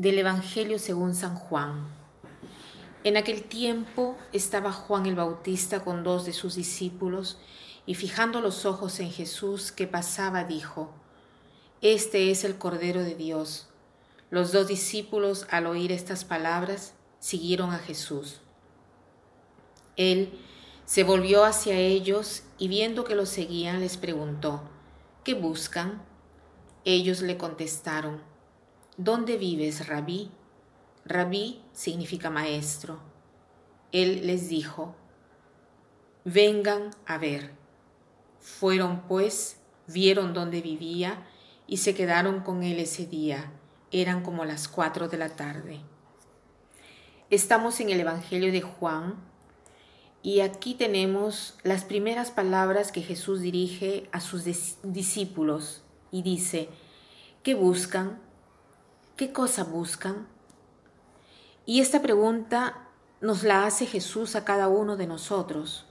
Del Evangelio según San Juan. En aquel tiempo estaba Juan el Bautista con dos de sus discípulos y fijando los ojos en Jesús que pasaba dijo, Este es el Cordero de Dios. Los dos discípulos al oír estas palabras siguieron a Jesús. Él se volvió hacia ellos y viendo que los seguían les preguntó, ¿qué buscan? Ellos le contestaron, ¿Dónde vives, rabí? Rabí significa maestro. Él les dijo, vengan a ver. Fueron pues, vieron dónde vivía y se quedaron con él ese día. Eran como las cuatro de la tarde. Estamos en el Evangelio de Juan y aquí tenemos las primeras palabras que Jesús dirige a sus discípulos y dice, ¿qué buscan? ¿Qué cosa buscan? Y esta pregunta nos la hace Jesús a cada uno de nosotros.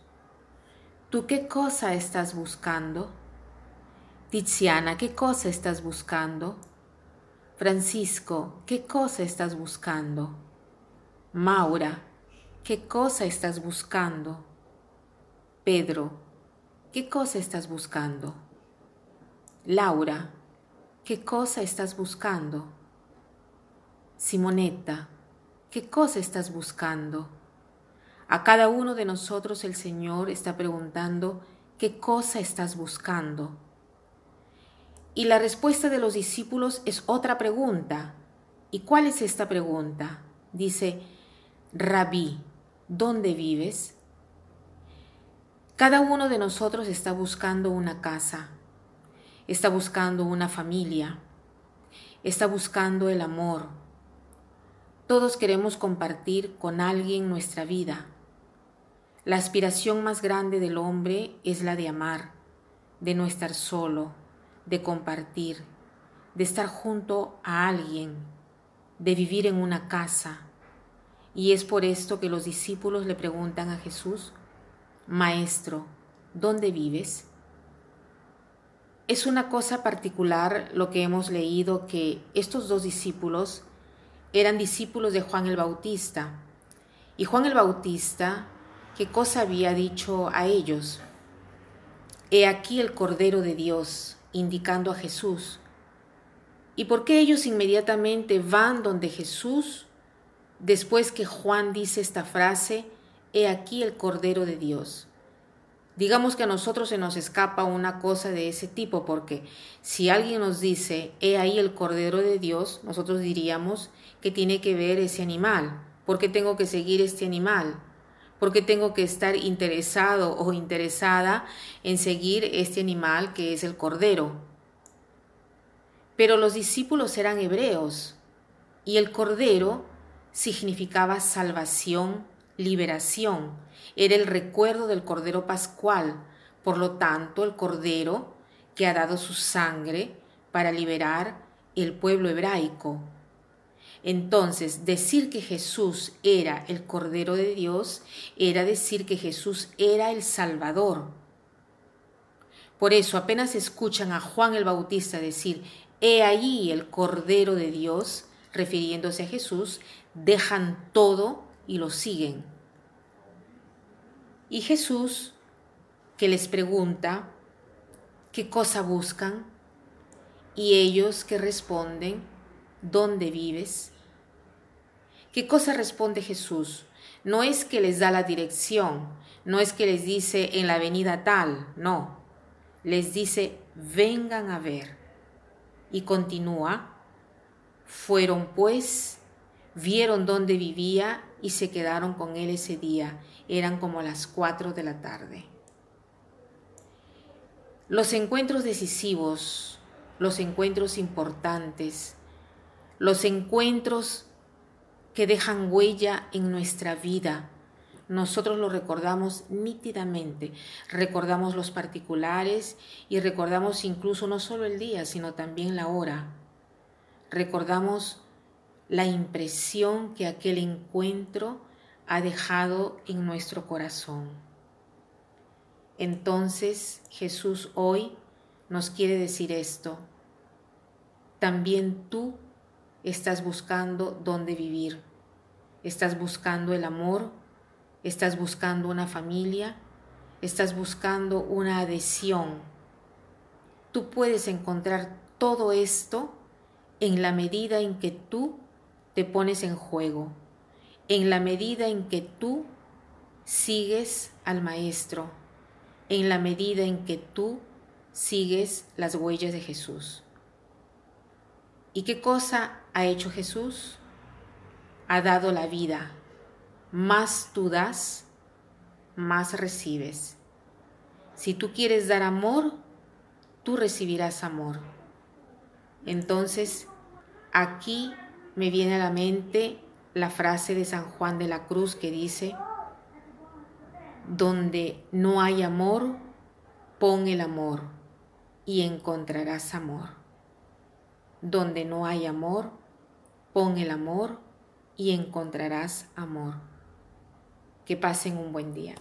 ¿Tú qué cosa estás buscando? Tiziana, ¿qué cosa estás buscando? Francisco, ¿qué cosa estás buscando? Maura, ¿qué cosa estás buscando? Pedro, ¿qué cosa estás buscando? Laura, ¿qué cosa estás buscando? Simoneta, ¿qué cosa estás buscando? A cada uno de nosotros el Señor está preguntando, ¿qué cosa estás buscando? Y la respuesta de los discípulos es otra pregunta. ¿Y cuál es esta pregunta? Dice, Rabí, ¿dónde vives? Cada uno de nosotros está buscando una casa, está buscando una familia, está buscando el amor, todos queremos compartir con alguien nuestra vida. La aspiración más grande del hombre es la de amar, de no estar solo, de compartir, de estar junto a alguien, de vivir en una casa. Y es por esto que los discípulos le preguntan a Jesús, Maestro, ¿dónde vives? Es una cosa particular lo que hemos leído que estos dos discípulos eran discípulos de Juan el Bautista. Y Juan el Bautista, ¿qué cosa había dicho a ellos? He aquí el Cordero de Dios, indicando a Jesús. ¿Y por qué ellos inmediatamente van donde Jesús después que Juan dice esta frase, He aquí el Cordero de Dios? Digamos que a nosotros se nos escapa una cosa de ese tipo, porque si alguien nos dice, he ahí el Cordero de Dios, nosotros diríamos que tiene que ver ese animal. ¿Por qué tengo que seguir este animal? ¿Por qué tengo que estar interesado o interesada en seguir este animal que es el Cordero? Pero los discípulos eran hebreos y el Cordero significaba salvación, liberación era el recuerdo del Cordero Pascual, por lo tanto el Cordero que ha dado su sangre para liberar el pueblo hebraico. Entonces, decir que Jesús era el Cordero de Dios era decir que Jesús era el Salvador. Por eso apenas escuchan a Juan el Bautista decir, He ahí el Cordero de Dios, refiriéndose a Jesús, dejan todo y lo siguen. Y Jesús, que les pregunta qué cosa buscan, y ellos que responden, ¿dónde vives? ¿Qué cosa responde Jesús? No es que les da la dirección, no es que les dice en la avenida tal, no. Les dice, vengan a ver. Y continúa, fueron pues, vieron dónde vivía y se quedaron con él ese día eran como las cuatro de la tarde. Los encuentros decisivos, los encuentros importantes, los encuentros que dejan huella en nuestra vida, nosotros lo recordamos nítidamente. Recordamos los particulares y recordamos incluso no solo el día, sino también la hora. Recordamos la impresión que aquel encuentro ha dejado en nuestro corazón. Entonces Jesús hoy nos quiere decir esto. También tú estás buscando dónde vivir. Estás buscando el amor, estás buscando una familia, estás buscando una adhesión. Tú puedes encontrar todo esto en la medida en que tú te pones en juego, en la medida en que tú sigues al Maestro, en la medida en que tú sigues las huellas de Jesús. ¿Y qué cosa ha hecho Jesús? Ha dado la vida. Más tú das, más recibes. Si tú quieres dar amor, tú recibirás amor. Entonces, aquí me viene a la mente la frase de San Juan de la Cruz que dice, donde no hay amor, pon el amor y encontrarás amor. Donde no hay amor, pon el amor y encontrarás amor. Que pasen un buen día.